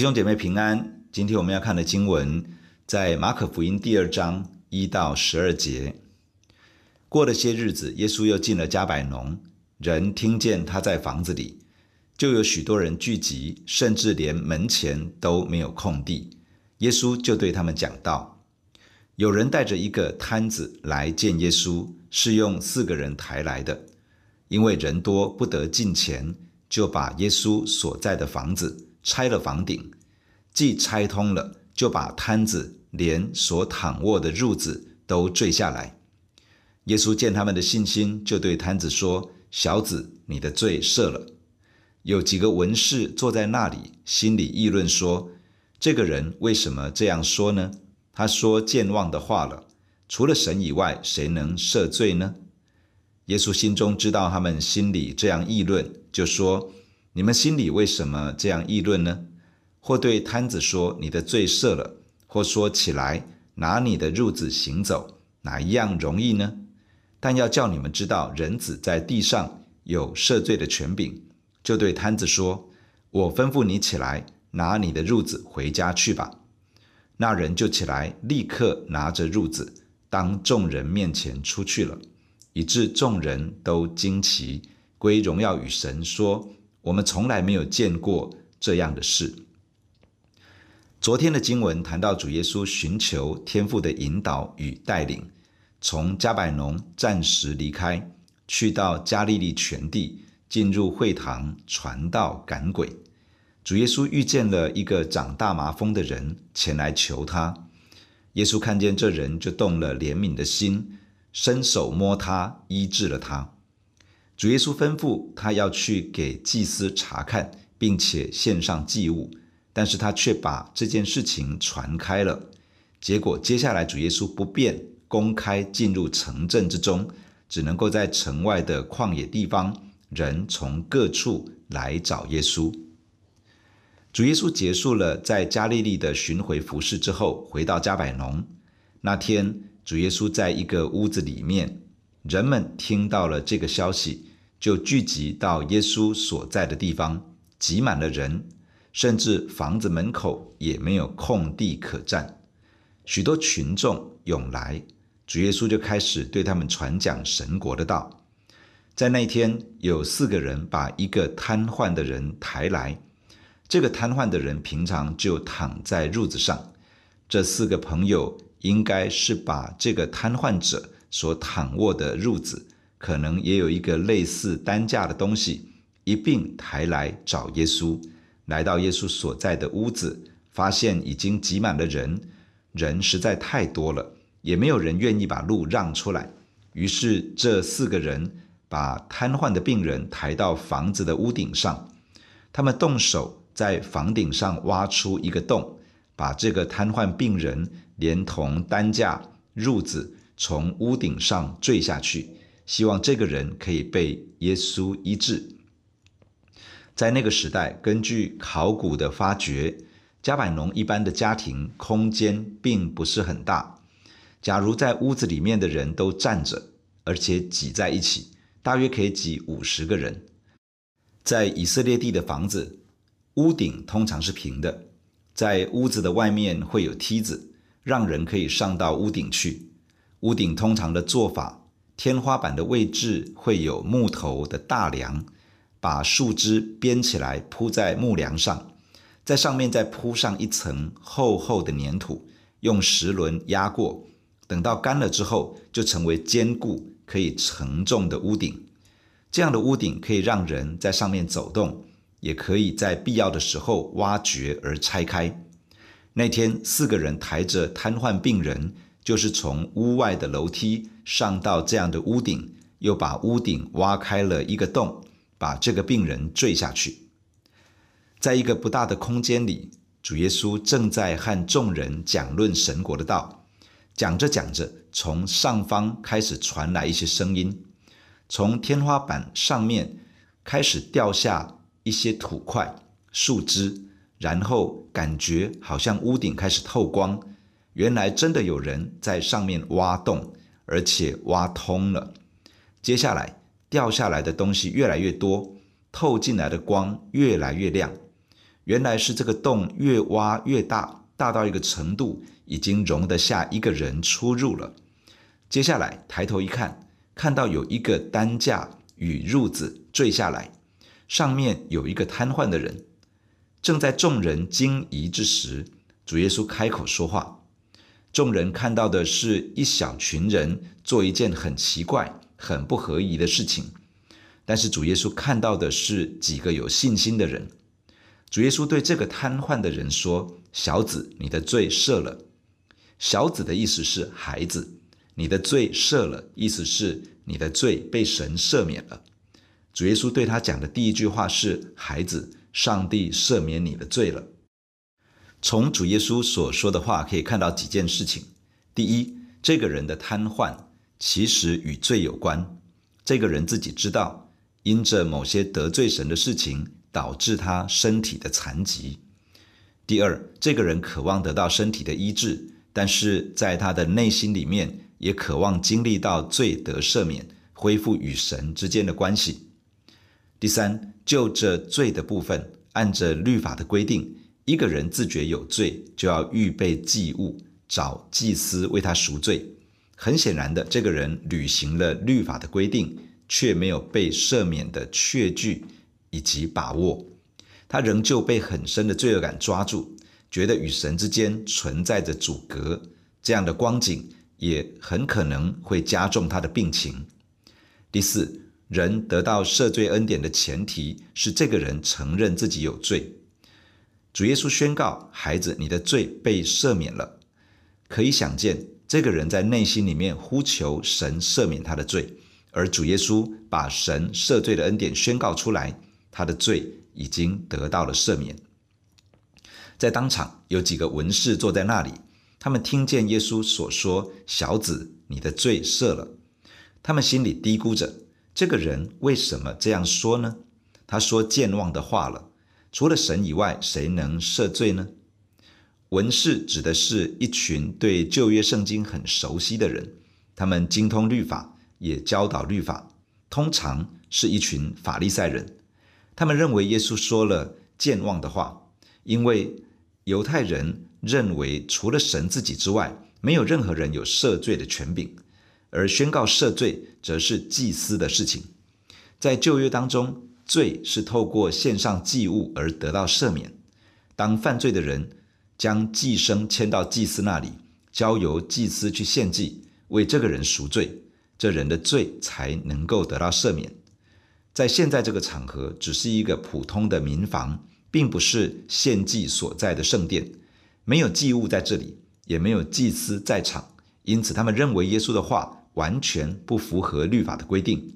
弟兄姐妹平安，今天我们要看的经文在马可福音第二章一到十二节。过了些日子，耶稣又进了加百农，人听见他在房子里，就有许多人聚集，甚至连门前都没有空地。耶稣就对他们讲道：有人带着一个摊子来见耶稣，是用四个人抬来的，因为人多不得近前，就把耶稣所在的房子。拆了房顶，既拆通了，就把瘫子连所躺卧的褥子都坠下来。耶稣见他们的信心，就对瘫子说：“小子，你的罪赦了。”有几个文士坐在那里，心里议论说：“这个人为什么这样说呢？他说健忘的话了。除了神以外，谁能赦罪呢？”耶稣心中知道他们心里这样议论，就说。你们心里为什么这样议论呢？或对摊子说：“你的罪赦了。”或说：“起来，拿你的褥子行走。”哪一样容易呢？但要叫你们知道，人子在地上有赦罪的权柄。就对摊子说：“我吩咐你起来，拿你的褥子回家去吧。”那人就起来，立刻拿着褥子，当众人面前出去了，以致众人都惊奇，归荣耀与神，说。我们从来没有见过这样的事。昨天的经文谈到主耶稣寻求天父的引导与带领，从加百农暂时离开，去到加利利全地，进入会堂传道赶鬼。主耶稣遇见了一个长大麻风的人，前来求他。耶稣看见这人，就动了怜悯的心，伸手摸他，医治了他。主耶稣吩咐他要去给祭司查看，并且献上祭物，但是他却把这件事情传开了。结果接下来主耶稣不便公开进入城镇之中，只能够在城外的旷野地方，人从各处来找耶稣。主耶稣结束了在加利利的巡回服事之后，回到加百农。那天，主耶稣在一个屋子里面，人们听到了这个消息。就聚集到耶稣所在的地方，挤满了人，甚至房子门口也没有空地可站。许多群众涌来，主耶稣就开始对他们传讲神国的道。在那天，有四个人把一个瘫痪的人抬来，这个瘫痪的人平常就躺在褥子上。这四个朋友应该是把这个瘫痪者所躺卧的褥子。可能也有一个类似担架的东西，一并抬来找耶稣。来到耶稣所在的屋子，发现已经挤满了人，人实在太多了，也没有人愿意把路让出来。于是这四个人把瘫痪的病人抬到房子的屋顶上，他们动手在房顶上挖出一个洞，把这个瘫痪病人连同担架、褥子从屋顶上坠下去。希望这个人可以被耶稣医治。在那个时代，根据考古的发掘，加百农一般的家庭空间并不是很大。假如在屋子里面的人都站着，而且挤在一起，大约可以挤五十个人。在以色列地的房子，屋顶通常是平的，在屋子的外面会有梯子，让人可以上到屋顶去。屋顶通常的做法。天花板的位置会有木头的大梁，把树枝编起来铺在木梁上，在上面再铺上一层厚厚的粘土，用石轮压过，等到干了之后，就成为坚固可以承重的屋顶。这样的屋顶可以让人在上面走动，也可以在必要的时候挖掘而拆开。那天，四个人抬着瘫痪病人。就是从屋外的楼梯上到这样的屋顶，又把屋顶挖开了一个洞，把这个病人坠下去。在一个不大的空间里，主耶稣正在和众人讲论神国的道。讲着讲着，从上方开始传来一些声音，从天花板上面开始掉下一些土块、树枝，然后感觉好像屋顶开始透光。原来真的有人在上面挖洞，而且挖通了。接下来掉下来的东西越来越多，透进来的光越来越亮。原来是这个洞越挖越大，大到一个程度，已经容得下一个人出入了。接下来抬头一看，看到有一个担架与褥子坠下来，上面有一个瘫痪的人。正在众人惊疑之时，主耶稣开口说话。众人看到的是一小群人做一件很奇怪、很不合宜的事情，但是主耶稣看到的是几个有信心的人。主耶稣对这个瘫痪的人说：“小子，你的罪赦了。”小子的意思是孩子，你的罪赦了，意思是你的罪被神赦免了。主耶稣对他讲的第一句话是：“孩子，上帝赦免你的罪了。”从主耶稣所说的话可以看到几件事情：第一，这个人的瘫痪其实与罪有关，这个人自己知道，因着某些得罪神的事情。导致他身体的残疾。第二，这个人渴望得到身体的医治，但是在他的内心里面也渴望经历到罪得赦免，恢复与神之间的关系。第三，就这罪的部分，按着律法的规定，一个人自觉有罪，就要预备祭物，找祭司为他赎罪。很显然的，这个人履行了律法的规定，却没有被赦免的确据。以及把握，他仍旧被很深的罪恶感抓住，觉得与神之间存在着阻隔，这样的光景也很可能会加重他的病情。第四，人得到赦罪恩典的前提是这个人承认自己有罪。主耶稣宣告：“孩子，你的罪被赦免了。”可以想见，这个人在内心里面呼求神赦免他的罪，而主耶稣把神赦罪的恩典宣告出来。他的罪已经得到了赦免。在当场有几个文士坐在那里，他们听见耶稣所说：“小子，你的罪赦了。”他们心里嘀咕着：“这个人为什么这样说呢？他说健忘的话了。除了神以外，谁能赦罪呢？”文士指的是一群对旧约圣经很熟悉的人，他们精通律法，也教导律法，通常是一群法利赛人。他们认为耶稣说了健忘的话，因为犹太人认为除了神自己之外，没有任何人有赦罪的权柄，而宣告赦罪则是祭司的事情。在旧约当中，罪是透过献上祭物而得到赦免。当犯罪的人将祭牲牵到祭司那里，交由祭司去献祭，为这个人赎罪，这人的罪才能够得到赦免。在现在这个场合，只是一个普通的民房，并不是献祭所在的圣殿，没有祭物在这里，也没有祭司在场，因此他们认为耶稣的话完全不符合律法的规定。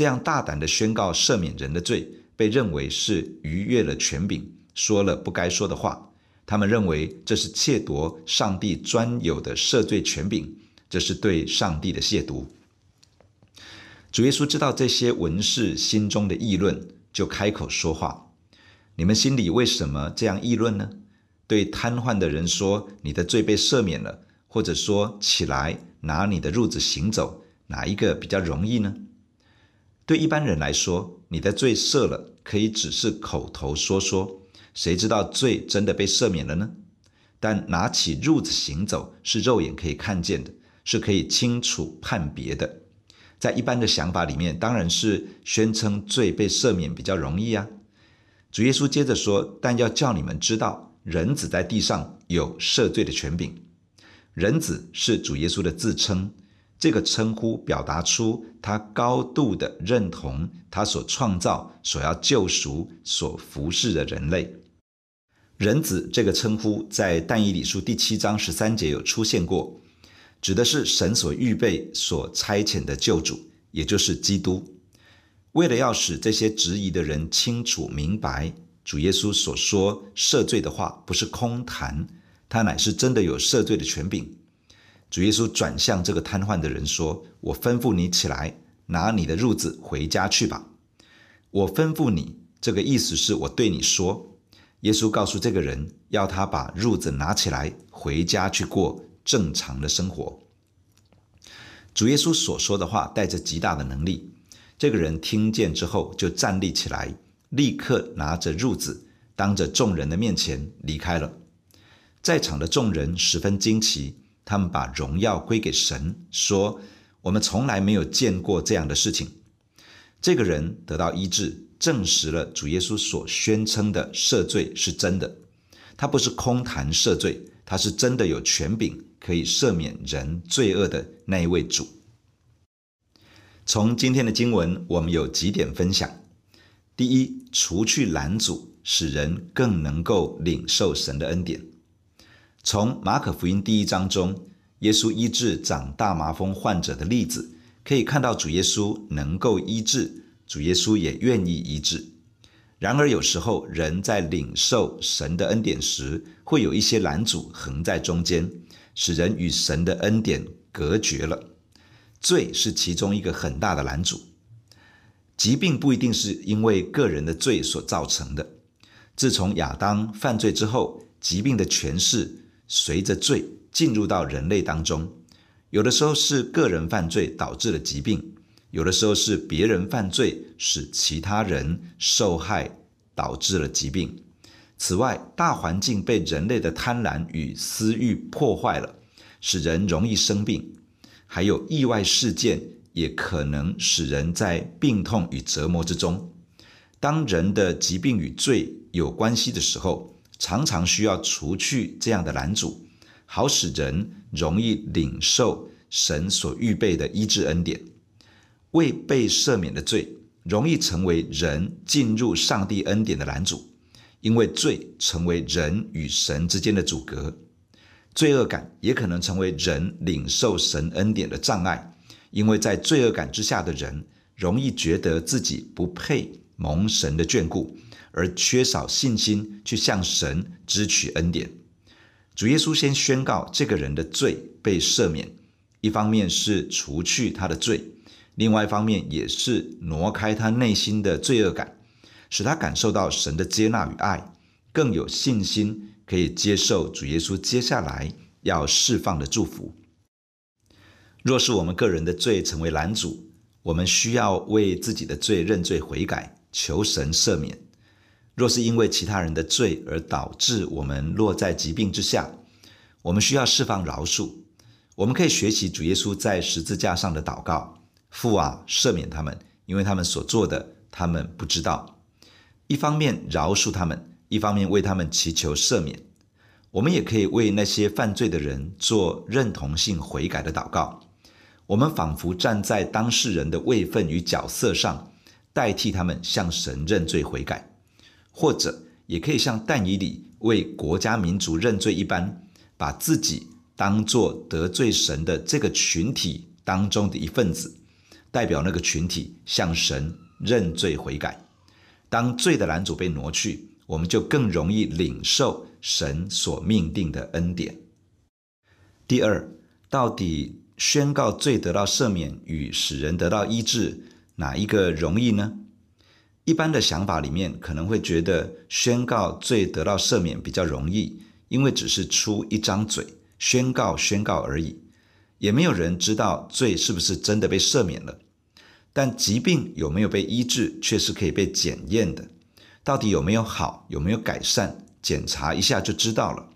这样大胆的宣告赦免人的罪，被认为是逾越了权柄，说了不该说的话。他们认为这是窃夺上帝专有的赦罪权柄，这是对上帝的亵渎。主耶稣知道这些文士心中的议论，就开口说话：“你们心里为什么这样议论呢？对瘫痪的人说，你的罪被赦免了，或者说起来拿你的褥子行走，哪一个比较容易呢？对一般人来说，你的罪赦了，可以只是口头说说，谁知道罪真的被赦免了呢？但拿起褥子行走，是肉眼可以看见的，是可以清楚判别的。”在一般的想法里面，当然是宣称罪被赦免比较容易啊。主耶稣接着说：“但要叫你们知道，人子在地上有赦罪的权柄。人子是主耶稣的自称，这个称呼表达出他高度的认同他所创造、所要救赎、所服侍的人类。人子这个称呼在但以理书第七章十三节有出现过。”指的是神所预备、所差遣的救主，也就是基督。为了要使这些质疑的人清楚明白，主耶稣所说赦罪的话不是空谈，他乃是真的有赦罪的权柄。主耶稣转向这个瘫痪的人说：“我吩咐你起来，拿你的褥子回家去吧。”我吩咐你，这个意思是我对你说。耶稣告诉这个人，要他把褥子拿起来，回家去过。正常的生活，主耶稣所说的话带着极大的能力。这个人听见之后就站立起来，立刻拿着褥子当着众人的面前离开了。在场的众人十分惊奇，他们把荣耀归给神，说：“我们从来没有见过这样的事情。”这个人得到医治，证实了主耶稣所宣称的赦罪是真的。他不是空谈赦罪，他是真的有权柄可以赦免人罪恶的那一位主。从今天的经文，我们有几点分享：第一，除去拦阻，使人更能够领受神的恩典。从马可福音第一章中，耶稣医治长大麻风患者的例子，可以看到主耶稣能够医治，主耶稣也愿意医治。然而，有时候人在领受神的恩典时，会有一些拦阻横在中间，使人与神的恩典隔绝了。罪是其中一个很大的拦阻。疾病不一定是因为个人的罪所造成的。自从亚当犯罪之后，疾病的权势随着罪进入到人类当中。有的时候是个人犯罪导致了疾病，有的时候是别人犯罪使其他人受害导致了疾病。此外，大环境被人类的贪婪与私欲破坏了，使人容易生病。还有意外事件也可能使人在病痛与折磨之中。当人的疾病与罪有关系的时候，常常需要除去这样的拦阻，好使人容易领受神所预备的医治恩典。未被赦免的罪，容易成为人进入上帝恩典的拦阻，因为罪成为人与神之间的阻隔。罪恶感也可能成为人领受神恩典的障碍，因为在罪恶感之下的人，容易觉得自己不配蒙神的眷顾，而缺少信心去向神支取恩典。主耶稣先宣告这个人的罪被赦免，一方面是除去他的罪，另外一方面也是挪开他内心的罪恶感，使他感受到神的接纳与爱，更有信心。可以接受主耶稣接下来要释放的祝福。若是我们个人的罪成为拦阻，我们需要为自己的罪认罪悔改，求神赦免。若是因为其他人的罪而导致我们落在疾病之下，我们需要释放饶恕。我们可以学习主耶稣在十字架上的祷告：“父啊，赦免他们，因为他们所做的，他们不知道。”一方面饶恕他们。一方面为他们祈求赦免，我们也可以为那些犯罪的人做认同性悔改的祷告。我们仿佛站在当事人的位分与角色上，代替他们向神认罪悔改，或者也可以像但以理为国家民族认罪一般，把自己当作得罪神的这个群体当中的一份子，代表那个群体向神认罪悔改。当罪的拦阻被挪去，我们就更容易领受神所命定的恩典。第二，到底宣告罪得到赦免与使人得到医治，哪一个容易呢？一般的想法里面可能会觉得宣告罪得到赦免比较容易，因为只是出一张嘴宣告宣告而已，也没有人知道罪是不是真的被赦免了。但疾病有没有被医治，却是可以被检验的。到底有没有好，有没有改善？检查一下就知道了。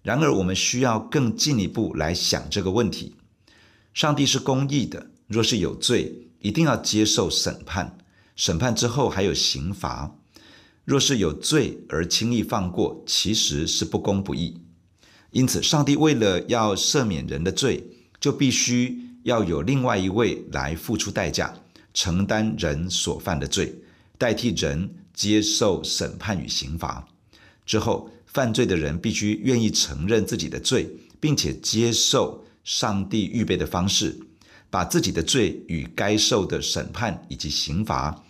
然而，我们需要更进一步来想这个问题：上帝是公义的，若是有罪，一定要接受审判。审判之后还有刑罚。若是有罪而轻易放过，其实是不公不义。因此，上帝为了要赦免人的罪，就必须要有另外一位来付出代价，承担人所犯的罪，代替人。接受审判与刑罚之后，犯罪的人必须愿意承认自己的罪，并且接受上帝预备的方式，把自己的罪与该受的审判以及刑罚，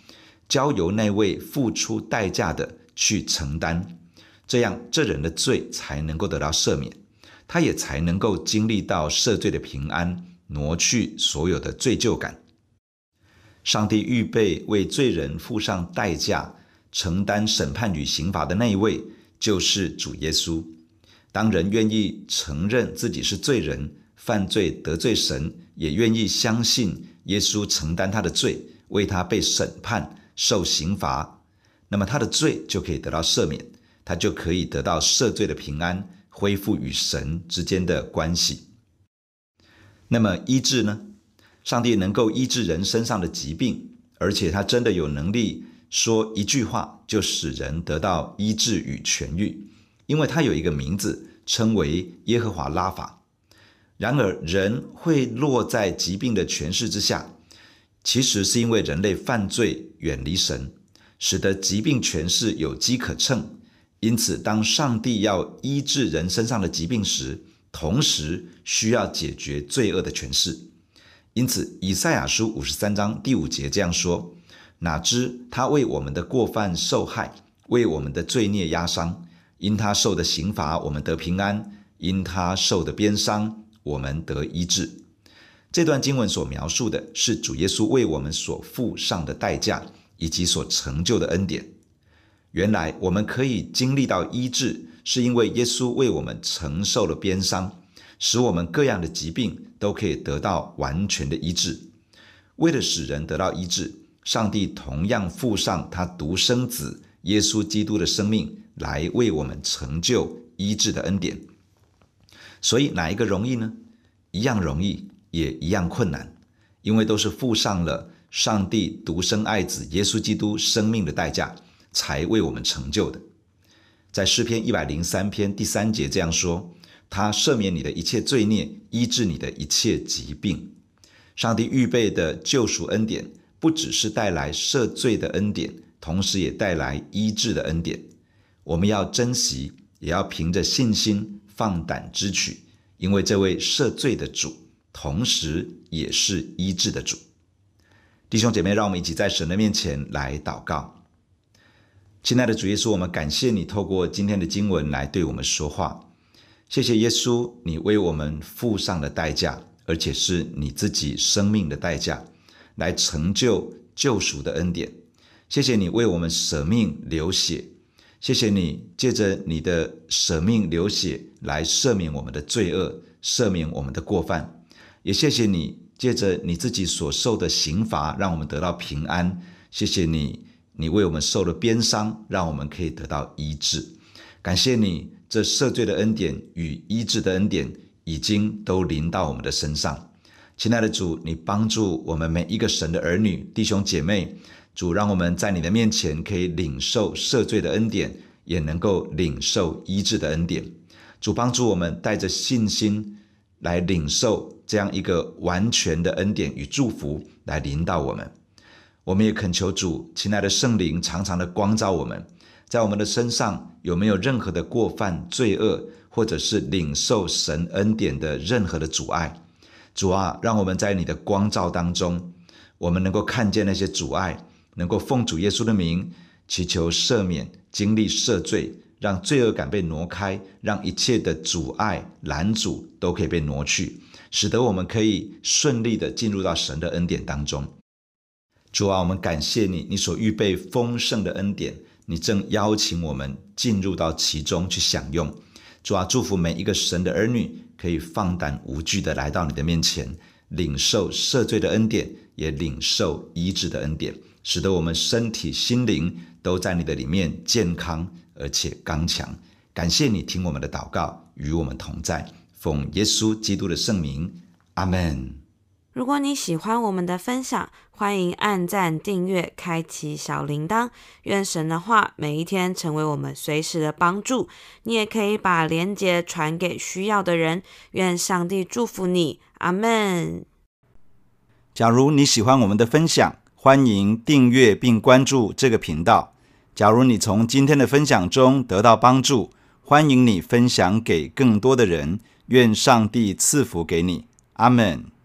交由那位付出代价的去承担。这样，这人的罪才能够得到赦免，他也才能够经历到赦罪的平安，挪去所有的罪疚感。上帝预备为罪人付上代价。承担审判与刑罚的那一位，就是主耶稣。当人愿意承认自己是罪人，犯罪得罪神，也愿意相信耶稣承担他的罪，为他被审判、受刑罚，那么他的罪就可以得到赦免，他就可以得到赦罪的平安，恢复与神之间的关系。那么医治呢？上帝能够医治人身上的疾病，而且他真的有能力说一句话就使人得到医治与痊愈，因为他有一个名字，称为耶和华拉法。然而，人会落在疾病的权势之下，其实是因为人类犯罪远离神，使得疾病权势有机可乘。因此，当上帝要医治人身上的疾病时，同时需要解决罪恶的权势。因此，以赛亚书五十三章第五节这样说：“哪知他为我们的过犯受害，为我们的罪孽压伤。因他受的刑罚，我们得平安；因他受的鞭伤，我们得医治。”这段经文所描述的是主耶稣为我们所付上的代价，以及所成就的恩典。原来我们可以经历到医治，是因为耶稣为我们承受了鞭伤。使我们各样的疾病都可以得到完全的医治。为了使人得到医治，上帝同样付上他独生子耶稣基督的生命，来为我们成就医治的恩典。所以哪一个容易呢？一样容易，也一样困难，因为都是付上了上帝独生爱子耶稣基督生命的代价，才为我们成就的。在诗篇一百零三篇第三节这样说。他赦免你的一切罪孽，医治你的一切疾病。上帝预备的救赎恩典，不只是带来赦罪的恩典，同时也带来医治的恩典。我们要珍惜，也要凭着信心放胆支取，因为这位赦罪的主，同时也是医治的主。弟兄姐妹，让我们一起在神的面前来祷告。亲爱的主耶稣，我们感谢你透过今天的经文来对我们说话。谢谢耶稣，你为我们付上的代价，而且是你自己生命的代价，来成就救赎的恩典。谢谢你为我们舍命流血，谢谢你借着你的舍命流血来赦免我们的罪恶，赦免我们的过犯。也谢谢你借着你自己所受的刑罚，让我们得到平安。谢谢你，你为我们受了鞭伤，让我们可以得到医治。感谢你。这赦罪的恩典与医治的恩典已经都临到我们的身上，亲爱的主，你帮助我们每一个神的儿女、弟兄姐妹，主让我们在你的面前可以领受赦罪的恩典，也能够领受医治的恩典。主帮助我们带着信心来领受这样一个完全的恩典与祝福来临到我们。我们也恳求主，亲爱的圣灵，常常的光照我们。在我们的身上有没有任何的过犯、罪恶，或者是领受神恩典的任何的阻碍？主啊，让我们在你的光照当中，我们能够看见那些阻碍，能够奉主耶稣的名祈求赦免，经历赦罪，让罪恶感被挪开，让一切的阻碍拦阻都可以被挪去，使得我们可以顺利的进入到神的恩典当中。主啊，我们感谢你，你所预备丰盛的恩典。你正邀请我们进入到其中去享用，主啊，祝福每一个神的儿女可以放胆无惧的来到你的面前，领受赦罪的恩典，也领受医治的恩典，使得我们身体心灵都在你的里面健康而且刚强。感谢你听我们的祷告，与我们同在，奉耶稣基督的圣名，阿门。如果你喜欢我们的分享，欢迎按赞、订阅、开启小铃铛。愿神的话每一天成为我们随时的帮助。你也可以把连结传给需要的人。愿上帝祝福你，阿门。假如你喜欢我们的分享，欢迎订阅并关注这个频道。假如你从今天的分享中得到帮助，欢迎你分享给更多的人。愿上帝赐福给你，阿门。